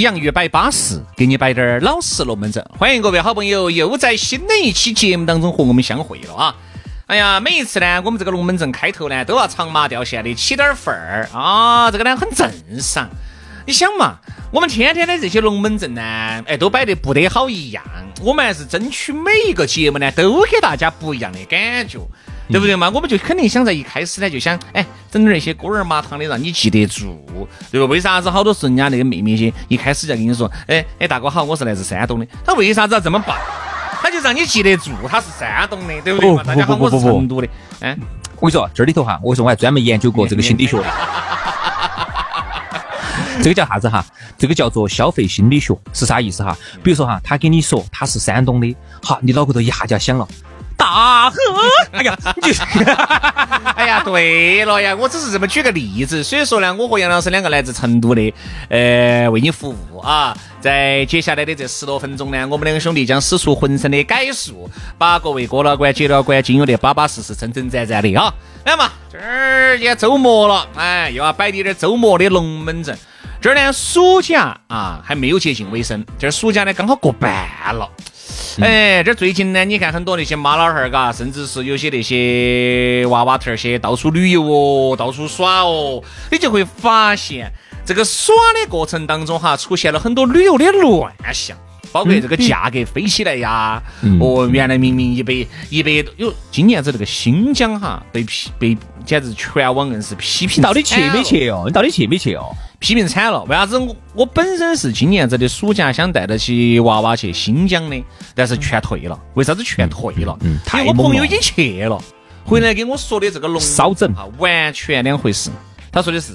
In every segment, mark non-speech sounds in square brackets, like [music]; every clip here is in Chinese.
洋芋摆巴适，给你摆点儿老实龙门阵。欢迎各位好朋友又在新的一期节目当中和我们相会了啊！哎呀，每一次呢，我们这个龙门阵开头呢，都要长马掉线的起点儿份儿啊，这个呢很正常。你想嘛，我们天天的这些龙门阵呢，哎，都摆得不得好一样。我们还是争取每一个节目呢，都给大家不一样的感觉。对不对嘛？我们就肯定想在一开始呢，就想哎，整点那些锅儿麻汤的，让你记得住，对吧？为啥子好多时候人家那个妹妹些一开始就跟你说，哎哎，大哥好，我是来自山东的。他为啥子要这么办？他就让你记得住，他是山东的，对不对嘛？大家好，我是成都的。哎，我跟你说，这里头哈，我说我还专门研究过这个心理学的。这个叫啥子哈？这个叫做消费心理学，是啥意思哈？比如说哈，他跟你说他是山东的，好，你脑壳头一下就要想了。大河，[laughs] 哎呀，你就，[laughs] 哎呀，对了呀，我只是这么举个例子，所以说呢，我和杨老师两个来自成都的，呃，为你服务啊，在接下来的这十多分钟呢，我们两个兄弟将使出浑身的解数，把各位哥老倌、姐老倌，经有的巴巴适适、真真赞赞的啊，来嘛，这儿也周末了，哎，又要摆点点周末的龙门阵，这儿呢，暑假啊还没有接近尾声，这儿暑假呢刚好过半了。哎，这最近呢，你看很多那些妈老汉儿，嘎，甚至是有些那些娃娃头儿些到处旅游哦，到处耍哦，你就会发现这个耍的过程当中哈，出现了很多旅游的乱象，包括这个价格飞起来呀，哦，原来明明一百一百多，哟今年子这个新疆哈被批被简直全网硬是批评，到底去没去哦？你到底去没去哦？批评惨了，为啥子我我本身是今年子的暑假想带得起娃娃去新疆的，但是全退了。为啥子全退了？嗯，因为我朋友已经去了，回来给我说的这个龙烧整哈，完全两回事。他说的是，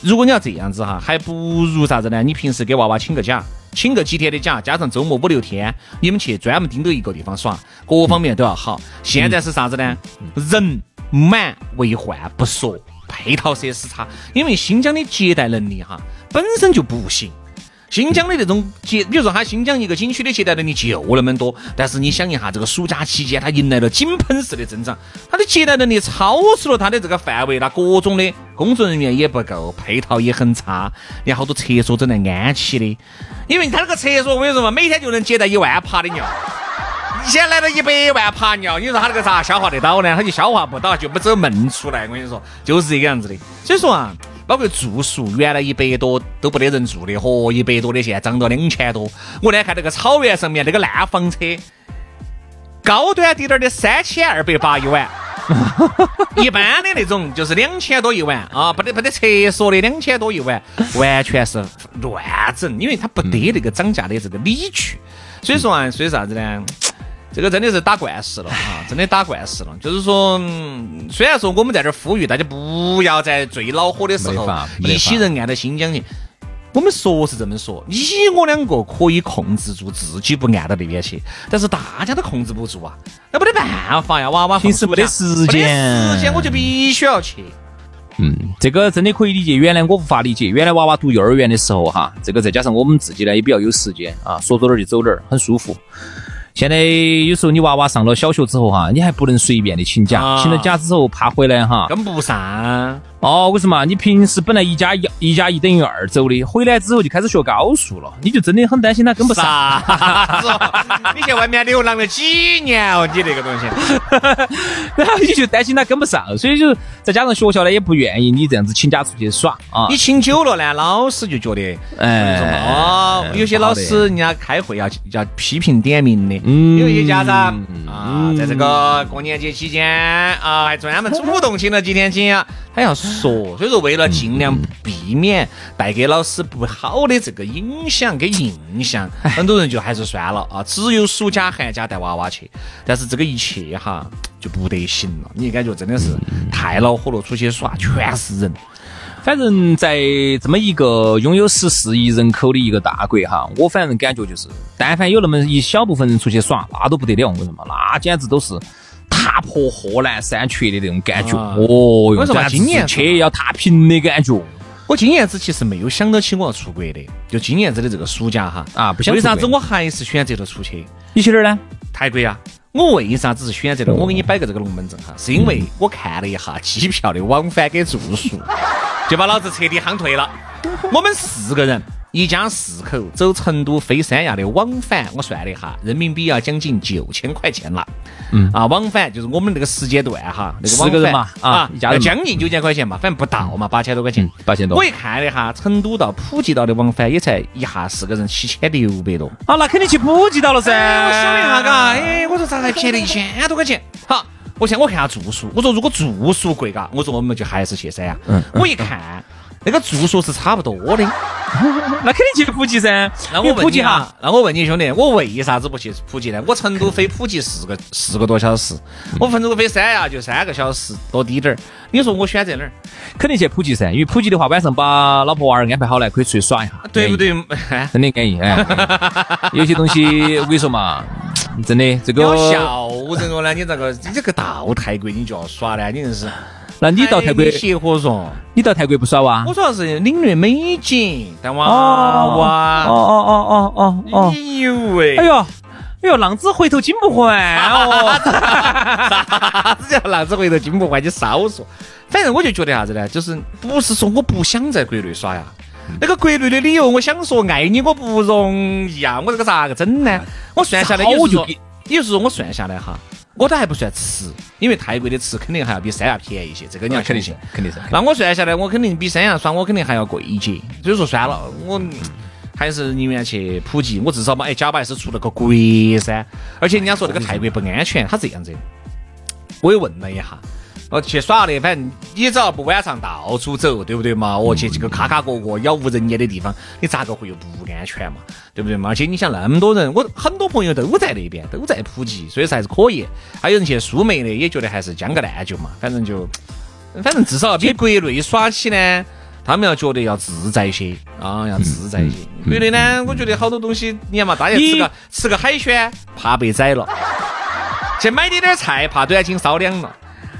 如果你要这样子哈，还不如啥子呢？你平时给娃娃请个假，请个几天的假，加上周末五六天，你们去专门盯着一个地方耍，各方面都要好。现在是啥子呢？人满为患不说。配套设施差，因为新疆的接待能力哈本身就不行。新疆的那种接，比如说它新疆一个景区的接待能力就那么多，但是你想一下，这个暑假期间它迎来了井喷式的增长，它的接待能力超出了它的这个范围，那各种的工作人员也不够，配套也很差，连好多厕所整来安起的，因为它那个厕所我跟你说嘛，每天就能接待一万趴的尿。现在来了一百万爬尿，你说他那个咋消化得到呢？他就消化不到，就不走闷出来。我跟你说，就是这个样子的。所以说啊，包括住宿，原来一百多都不得人住的，嚯，一百多的现在涨到两千多。我呢看那个草原上面那个烂房车，高端滴点的三千二百八一晚，[laughs] 一般的那种就是两千多一晚啊，不得不得厕所的两千多一晚，完全是乱整，因为它不得那个涨价的这个理据。所以说啊，所以啥子呢？这个真的是打惯势了啊！真的打惯势了。[laughs] 就是说，虽然说我们在这儿呼吁大家不要在最恼火的时候一些人按到新疆去，我们说是这么说，你我两个可以控制住自己不按到那边去，但是大家都控制不住啊，那没得办法呀，娃娃平时没得时间，时间我就必须要去。嗯，这个真的可以理解。原来我无法理解，原来娃娃读幼儿园的时候哈，这个再加上我们自己呢也比较有时间啊，说走哪儿就走哪儿，很舒服。现在有时候你娃娃上了小学之后哈，你还不能随便的请假，请了假之后怕回来哈跟不上。哦，为什么？你平时本来一加一一加一等于二走的，回来之后就开始学高数了，你就真的很担心他跟不上。你在外面流浪了几年哦，你这个东西，[laughs] 然后你就担心他跟不上，所以就再加上学校呢也不愿意你这样子请假出去耍啊。你请久了呢，老师就觉得，哎，哦，有些老师人家开会要要批评点名的，有一些家长啊，在这个过年节期间啊，还专门主动请了几天假。他要说，所以说为了尽量避免带给老师不好的这个影响跟印象，很多人就还是算了啊，只有暑假寒假带娃娃去。但是这个一去哈就不得行了，你感觉真的是太恼火了，出去耍全是人。反正在这么一个拥有十四亿人口的一个大国哈，我反正感觉就是，但凡有那么一小部分人出去耍，那都不得了，为什么？那简直都是踏破贺兰山缺的那种感觉。啊哦哟，为什么这今年去要踏平的感觉？我今年子其实没有想到起我要出国的，就今年子的这个暑假哈啊不想为啥子我还是选择了出去你去哪儿呢？泰国呀？我为啥子是选择了？我给你摆个这个龙门阵哈，是因为我看了一下机票的往返跟住宿，就把老子彻底夯退了。我们四个人。一家四口走成都飞三亚的往返，我算了一下，人民币要将近九千块钱了。嗯啊，往返就是我们那个时间段哈，那个往返四个人嘛啊啊，一家将近九千块钱嘛，反正不到嘛，八千多块钱嗯。八千多我一看了一下，成都到普吉岛的往返也才一下四个人七千六百多。啊，那肯定去普吉岛了噻。哎，我想了一下，嘎，哎，我说咋还便宜了一千多块钱？好，我想我看下住宿，我说如果住宿贵，嘎，我说我们就还是去三亚。嗯我一看那个住宿是差不多的，[laughs] 那肯定去普吉噻。那因为普吉我问你哈哈，，那我问你兄弟，我为啥子不去普吉呢？我成都飞普吉四个四个多小时，我成都飞三亚就三个小时多滴点儿。你说我选择哪儿？肯定去普吉噻，因为普吉的话，晚上把老婆娃儿安排好了，可以出去耍一下，对不？对？[laughs] 哎真的安逸哎。有些东西我跟你说嘛，真的这个，笑人我呢？你这个你这个到泰国你就要耍呢？你真是。那你到泰国哎，协和说，你到泰国不耍哇？我主要是领略美景，带娃哦娃。哦哦哦哦哦。哎呦喂！哎呦，哎呦，浪子回头金不换哦。[laughs] 啥子叫浪子回头金不换？你少说。反正我就觉得啥子呢？就是不是说我不想在国内耍呀。那个国内的理由，我想说爱你我不容易啊！我这个咋个整呢？我算下来，也就也就是说我算下来哈，我都还不算吃，因为泰国的吃肯定还要比三亚便宜一些，这个你要肯定信。，肯定是。那我算下来，我肯定比三亚耍，我肯定还要贵一些。所以说算了，我还是宁愿去普吉，我至少嘛，哎，假把是出了个国噻。而且人家说这个泰国不安全，他这样子，我也问了一下。我去耍的，反正你只要不晚上到处走，对不对嘛？我去这个卡卡角角、杳无人烟的地方，你咋个会有不安全嘛？对不对嘛？而且你想那么多人，我很多朋友都在那边，都在普吉，所以说还是可以。还有人去苏梅的，也觉得还是将个烂就嘛，反正就。反正至少比国内耍起呢，他们要觉得要自在些啊，要自在些。国内呢，我觉得好多东西，你看嘛，大家吃个吃个海鲜怕被宰了，去买点点菜怕短斤烧凉了，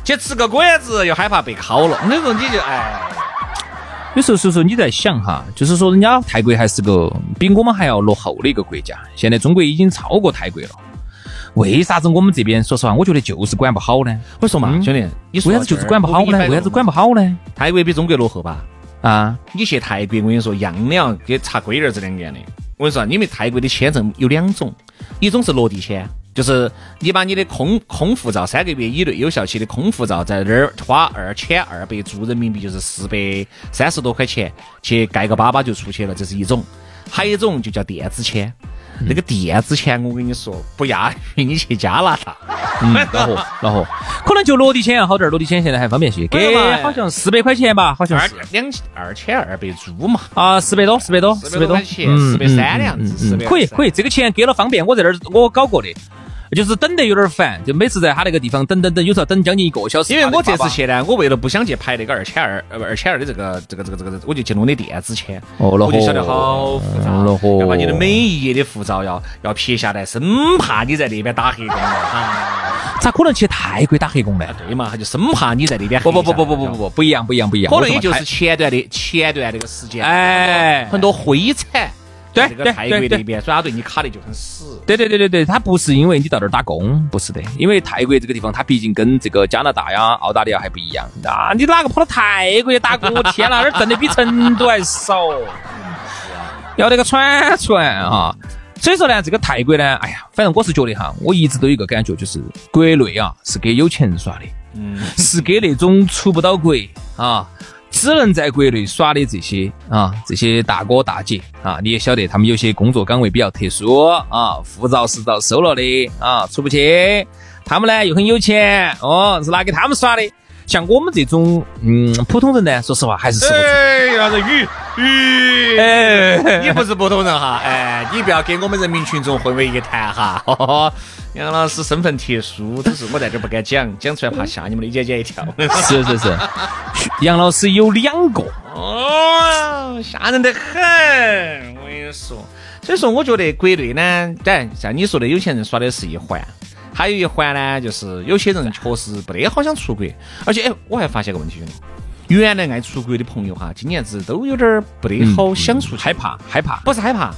去吃个馆子又害怕被烤了。那时候你就哎，有时候，所以说你在想哈，就是说人家泰国还是个比我们还要落后的一个国家，现在中国已经超过泰国了。为啥子我们这边说实话，我觉得就是管不好呢？我说嘛，兄弟，你为啥子就是管不好呢？为啥子管不？好呢？泰国比中国落后吧？啊，你去泰国，我跟你说，样样给查龟儿子两样的。我跟你说，因为泰国的签证有两种，一种是落地签，就是你把你的空空护照三个月以内有效期的空护照在那儿花二千二百铢人民币，就是四百三十多块钱去盖个粑粑就出去了，这是一种。还有一种就叫电子签，那个电子签我跟你说不亚于你去加拿大。嗯，恼火恼火，可能就落地签要好点儿，落地签现在还方便些，给好像四百块钱吧，好像二是两二千二百铢嘛，啊，四百多，四百多，400四百多块钱四百三的样子430可以可以，这个钱给了方便，我在这儿我搞过的。就是等得有点烦，就每次在他那个地方等等等，有时候等将近一个小时。因为我这次去呢，我为了不想去排那个二千二二千二的这个这个这个这个，我就去弄的电子签。哦我就晓得好复杂，恼火要把你的每一页的护照要要撇下来，生怕你在那边打黑工了。啊，咋可能去泰国打黑工呢？对嘛，他就生怕你在那边不不不不不不不不，不一样不一样不一样。可能也就是前段的前段那个时间，哎很多灰产。对对在这个泰国对对那边，所以他对你卡的就很死。对对对对对，它不是因为你到那儿打工，不是的，因为泰国这个地方它毕竟跟这个加拿大呀、澳大利亚还不一样。啊你哪个跑到泰国去打工？我天哪，那儿挣的比成都还少，[laughs] 要那个喘喘啊！所以说呢，这个泰国呢，哎呀，反正我是觉得哈，我一直都有一个感觉，就是国内啊是给有钱人耍的，嗯，[laughs] 是给那种出不到国啊，只能在国内耍的这些啊，这些大哥大姐啊，你也晓得，他们有些工作岗位比较特殊啊，护照是遭收了的啊，出不去，他们呢又很有钱哦，是拿给他们耍的。像我们这种嗯普通人呢，说实话还是受不住。哎，啥子雨雨？哎，你不是普通人哈，哎，你不要给我们人民群众混为一谈哈。[laughs] 杨老师身份特殊，只是我在这儿不敢讲，[laughs] 讲出来怕吓你们的姐姐一跳。[laughs] 是是是，杨老师有两个，哦，吓人的很。我跟你说，所以说我觉得国内呢，当然像你说的，有钱人耍的是一环，还有一环呢，就是有些人确实不得好想出国，而且哎，我还发现个问题，兄弟，原来爱出国的朋友哈，今年子都有点不得好想出去，害怕害怕，不是害怕，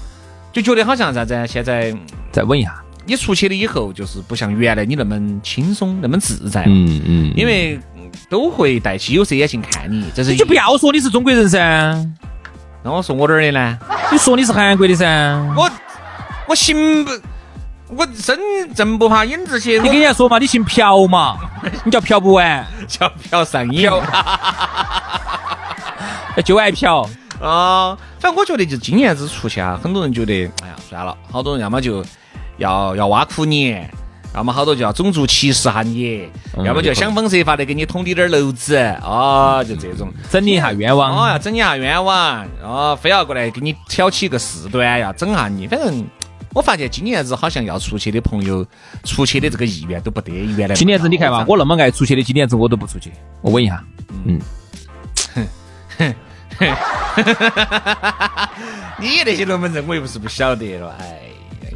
就觉得好像啥子，现在再问一下。你出去了以后，就是不像原来你那么轻松，那么自在。嗯嗯，因为都会戴起有色眼镜看你，这是你就不要说你是中国人噻。那我说我哪儿的呢？你说你是韩国的噻。我我行不？我身正不怕影子斜。你跟人家说嘛，你姓朴嘛，[laughs] 你叫朴不完，叫朴上瘾。[laughs] 就爱朴啊。反正我觉得就今年子出去啊，很多人觉得，哎呀，算了，好多人要么就。要要挖苦你，要么好多就要种族歧视下你，要么就想方设法的给你捅你点篓子啊，就这种整你一下冤枉啊，要整你一下冤枉啊，非要过来给你挑起一个事端，要整下你。反正我发现今年子好像要出去的朋友，出去的这个意愿都不得原来。今年子你看嘛，我那么爱出去的，今年子我都不出去。我问一下，嗯，[laughs] 你那些龙门阵我又不是不晓得了，哎。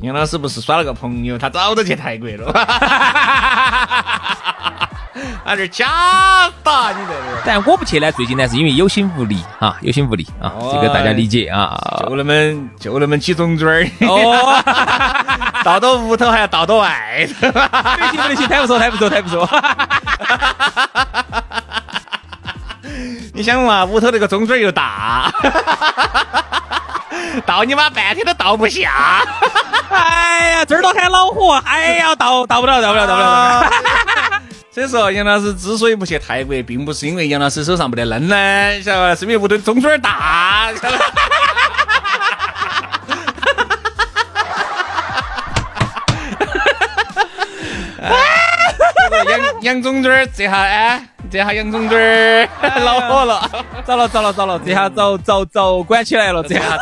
杨老师不是耍了个朋友，他早都去泰国了。[laughs] [laughs] 啊，这假的，你这个。但我不去呢，最近呢是因为有心无力啊，有心无力啊，这个大家理解啊。就那么就那么几种嘴儿。哦。[laughs] 到到屋头还要倒到外头。不行不行，太不错太不错太不错。[laughs] 你想嘛，屋头那个中嘴又大。倒你妈半天都倒不下，哎呀，这儿都喊恼火，哎呀，倒倒不了，倒不了，倒不了。所以说，杨老师之所以不去泰国，并不是因为杨老师手上没得嫩呢，晓得吧？是因为屋头中嘴大，晓得吧？[laughs] 杨杨中嘴这下哎，这下杨中嘴恼火 [laughs] 了，糟了糟了糟了，这下遭遭遭管起来了，这下。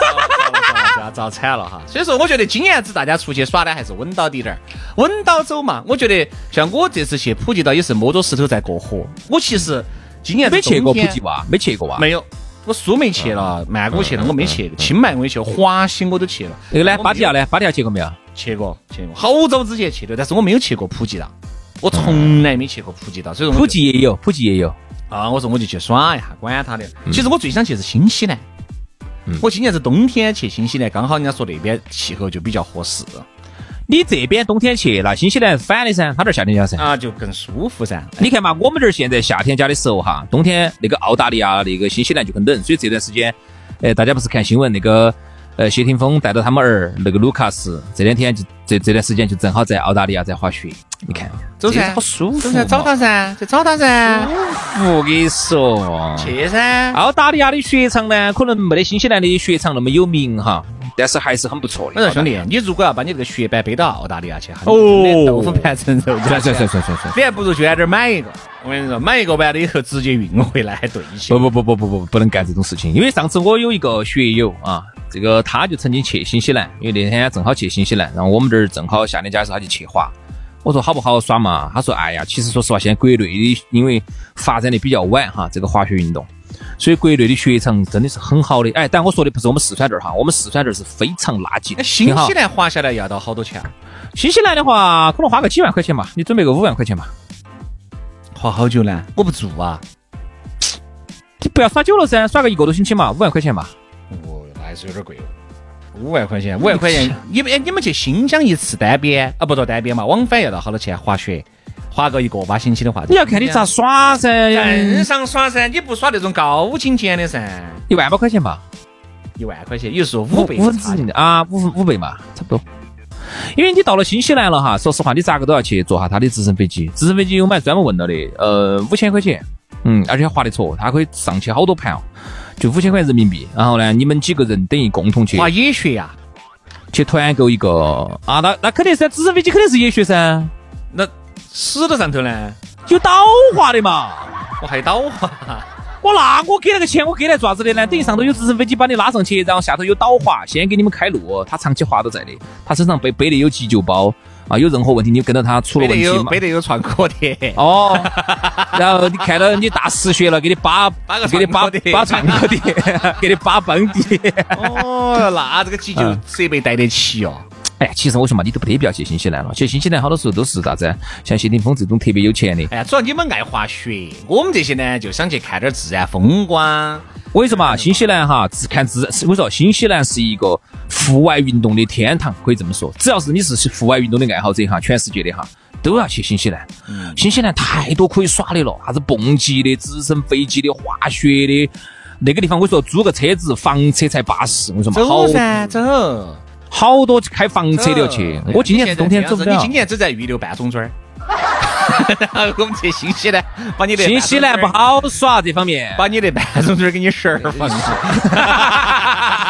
要遭惨了哈，所以说我觉得今年子大家出去耍呢，还是稳到底点儿，稳到走嘛。我觉得像我这次去普吉岛也是摸着石头在过河。我其实今年没去过普吉哇，没去过哇，没有。我苏梅去了，曼谷去了，我没去。清迈我也去，华西我都去了。那个呢，芭提雅呢？芭提雅去过没有？去过，去过，好早之前去的，但是我没有去过普吉岛，我从来没去过普吉岛。所以说普吉也有，普吉也有啊。我说我就去耍一下，管他的。其实我最想去是新西兰。我今年是冬天去新西兰，刚好人家说那边气候就比较合适。你这边冬天去，那新西兰反的噻，他这儿夏天家噻，啊，就更舒服噻。你看嘛，我们这儿现在夏天家的时候哈，冬天那个澳大利亚、那个新西兰就很冷，所以这段时间，哎，大家不是看新闻那个。呃，谢霆锋带着他们儿那个卢卡斯，这两天就这这段时间就正好在澳大利亚在滑雪，你看，走噻，好舒服噻，找他噻，就找他噻，我跟你说，去噻。澳大利亚的雪场呢，可能没得新西兰的雪场那么有名哈，但是还是很不错的。我说兄弟，你如果要把你这个雪板背到澳大利亚去，哦，豆腐盘成肉，算算算算算算，你还不如去在这儿买一个。我跟你说，买一个完了以后直接运回来还对些。不不不不不不，不能干这种事情，因为上次我有一个学友啊。这个他就曾经去新西兰，因为那天正好去新西兰，然后我们这儿正好夏天假的时候他就去滑。我说好不好耍嘛？他说哎呀，其实说实话，现在国内的因为发展的比较晚哈，这个滑雪运动，所以国内的雪场真的是很好的。哎，但我说的不是我们四川这儿哈，我们四川这儿是非常垃圾。新西兰滑下来要到好多钱？新西兰的话，可能花个几万块钱吧，你准备个五万块钱吧。滑好久呢？我不住啊。你不要耍久了噻，耍个一个多星期嘛，五万块钱吧。还是有点贵哦，五万块钱，五万块钱，你们你们去新疆一次单边？啊，不做单边嘛，往返要到好多钱？滑雪，滑个一个把星期的话，你要看你咋耍噻，镇上耍噻，你不耍那种高精尖的噻，一万把块钱吧，一万块钱，也就是说五倍，啊，五五倍嘛，差不多。因为你到了新西兰了哈，说实话，你咋个都要去坐下他的直升飞机，直升飞机我们还专门问了的，呃，五千块钱，嗯，而且划得着，它可以上去好多盘哦。就五千块人民币，然后呢，你们几个人等于共同去滑野雪呀？去团购一个啊？那那肯定是直升飞机肯定是野雪噻。那石头上头呢？有导滑的嘛？我还有倒滑，我那我给那个钱，我给来做啥子的呢？等于上头有直升飞机把你拉上去，然后下头有导滑，先给你们开路，他长期滑都在的，他身上背背的有急救包啊，有任何问题你跟着他出了问题嘛。没得有创可贴。哦，然后你看到你大失血了，给你扒，给你扒扒创可贴，[laughs] 给你扒绷的。哦，那这个急救设备带得起哦。哎，其实我说嘛，你都不得必要去新西兰了。其实新西兰好多时候都是啥子？像谢霆锋这种特别有钱的。哎呀，主要你们爱滑雪，我们这些呢就想去看点自然风光。我跟你说嘛，新西兰哈，只看自，我说新西兰是一个户外运动的天堂，可以这么说。只要是你是户外运动的爱好者哈，全世界的哈都要去新西兰。新西兰太多可以耍的了，啥子蹦极的、直升飞机的、滑雪的，那个地方我说租个车子房车才巴适。我说嘛，走噻，走。好多开房车的要去，我今年冬天走不了。你今年只在预留半中村儿，[laughs] 我们去新西兰，把你的新西兰不好耍这方面，把你的半中村儿给你十二房。[laughs]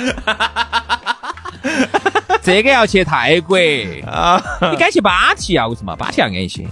[laughs] 这个要去泰国啊，你该去芭提雅，为什么？芭提雅安逸些。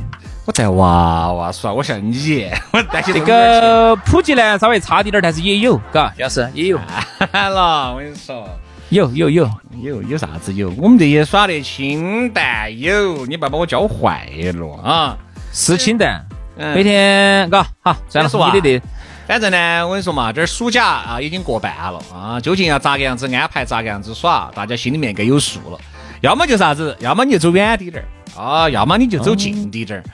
我带娃娃耍，我像你，[laughs] 我带这个普及呢稍微差滴点儿，但是也有，嘎，徐老师也有。[laughs] 了，我跟你说。有有有有有啥子有？我们这些耍的清淡有，你不要把我教坏了啊！是清淡，每天嘎好，算了，你的的。反正呢，我跟你说嘛，这儿暑假啊已经过半了啊，究竟要咋个样子？安排，咋个样子耍，大家心里面该有数了。要么就啥子，要么你就走远滴点儿啊，要么你就走近滴点儿。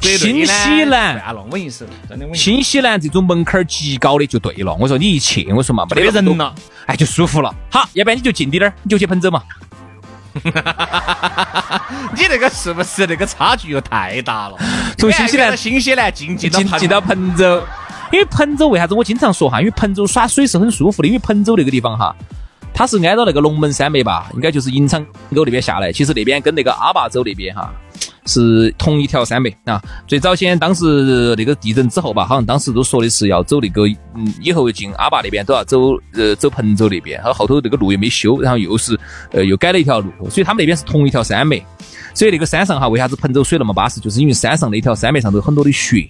新西兰，稳一手，真的稳。新西兰这种门槛儿极高的就对了。我说你一去，我说嘛，没得人了，哎，就舒服了。好，要不然你就近滴点儿，你就去彭州嘛。你那个是不是那个差距又太大了？从新西兰，新西兰进进进到彭州，因为彭州为啥子我经常说哈？因为彭州耍水是很舒服的，因为彭州那个地方哈。它是挨着那个龙门山脉吧，应该就是银昌沟那边下来。其实那边跟那个阿坝州那边哈是同一条山脉啊。最早先当时那个地震之后吧，好像当时都说的是要走那个，嗯，以后进阿坝那边都要走呃走彭州那边。然后后头那个路又没修，然后又是呃又改了一条路，所以他们那边是同一条山脉。所以那个山上哈，为啥子彭州水那么巴适？就是因为山上那条山脉上头很多的雪。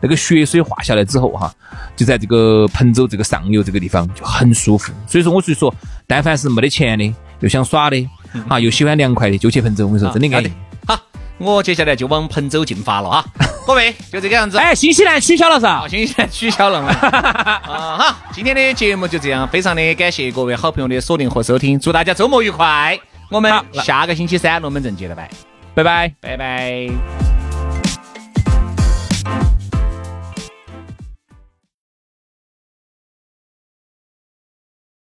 那个雪水化下来之后哈，就在这个彭州这个上游这个地方就很舒服。所以说，我所以说，但凡是没得钱的，又想耍的，啊，又喜欢凉快的，就去彭州。我跟你说，真的安逸。好，我接下来就往彭州进发了啊！[laughs] 各位，就这个样子。哎，新西兰取消了噻？新西兰取消了嘛？[laughs] 啊，好，今天的节目就这样，非常的感谢各位好朋友的锁定和收听，祝大家周末愉快。我们下个星期三龙门阵接着拜，拜拜，拜拜。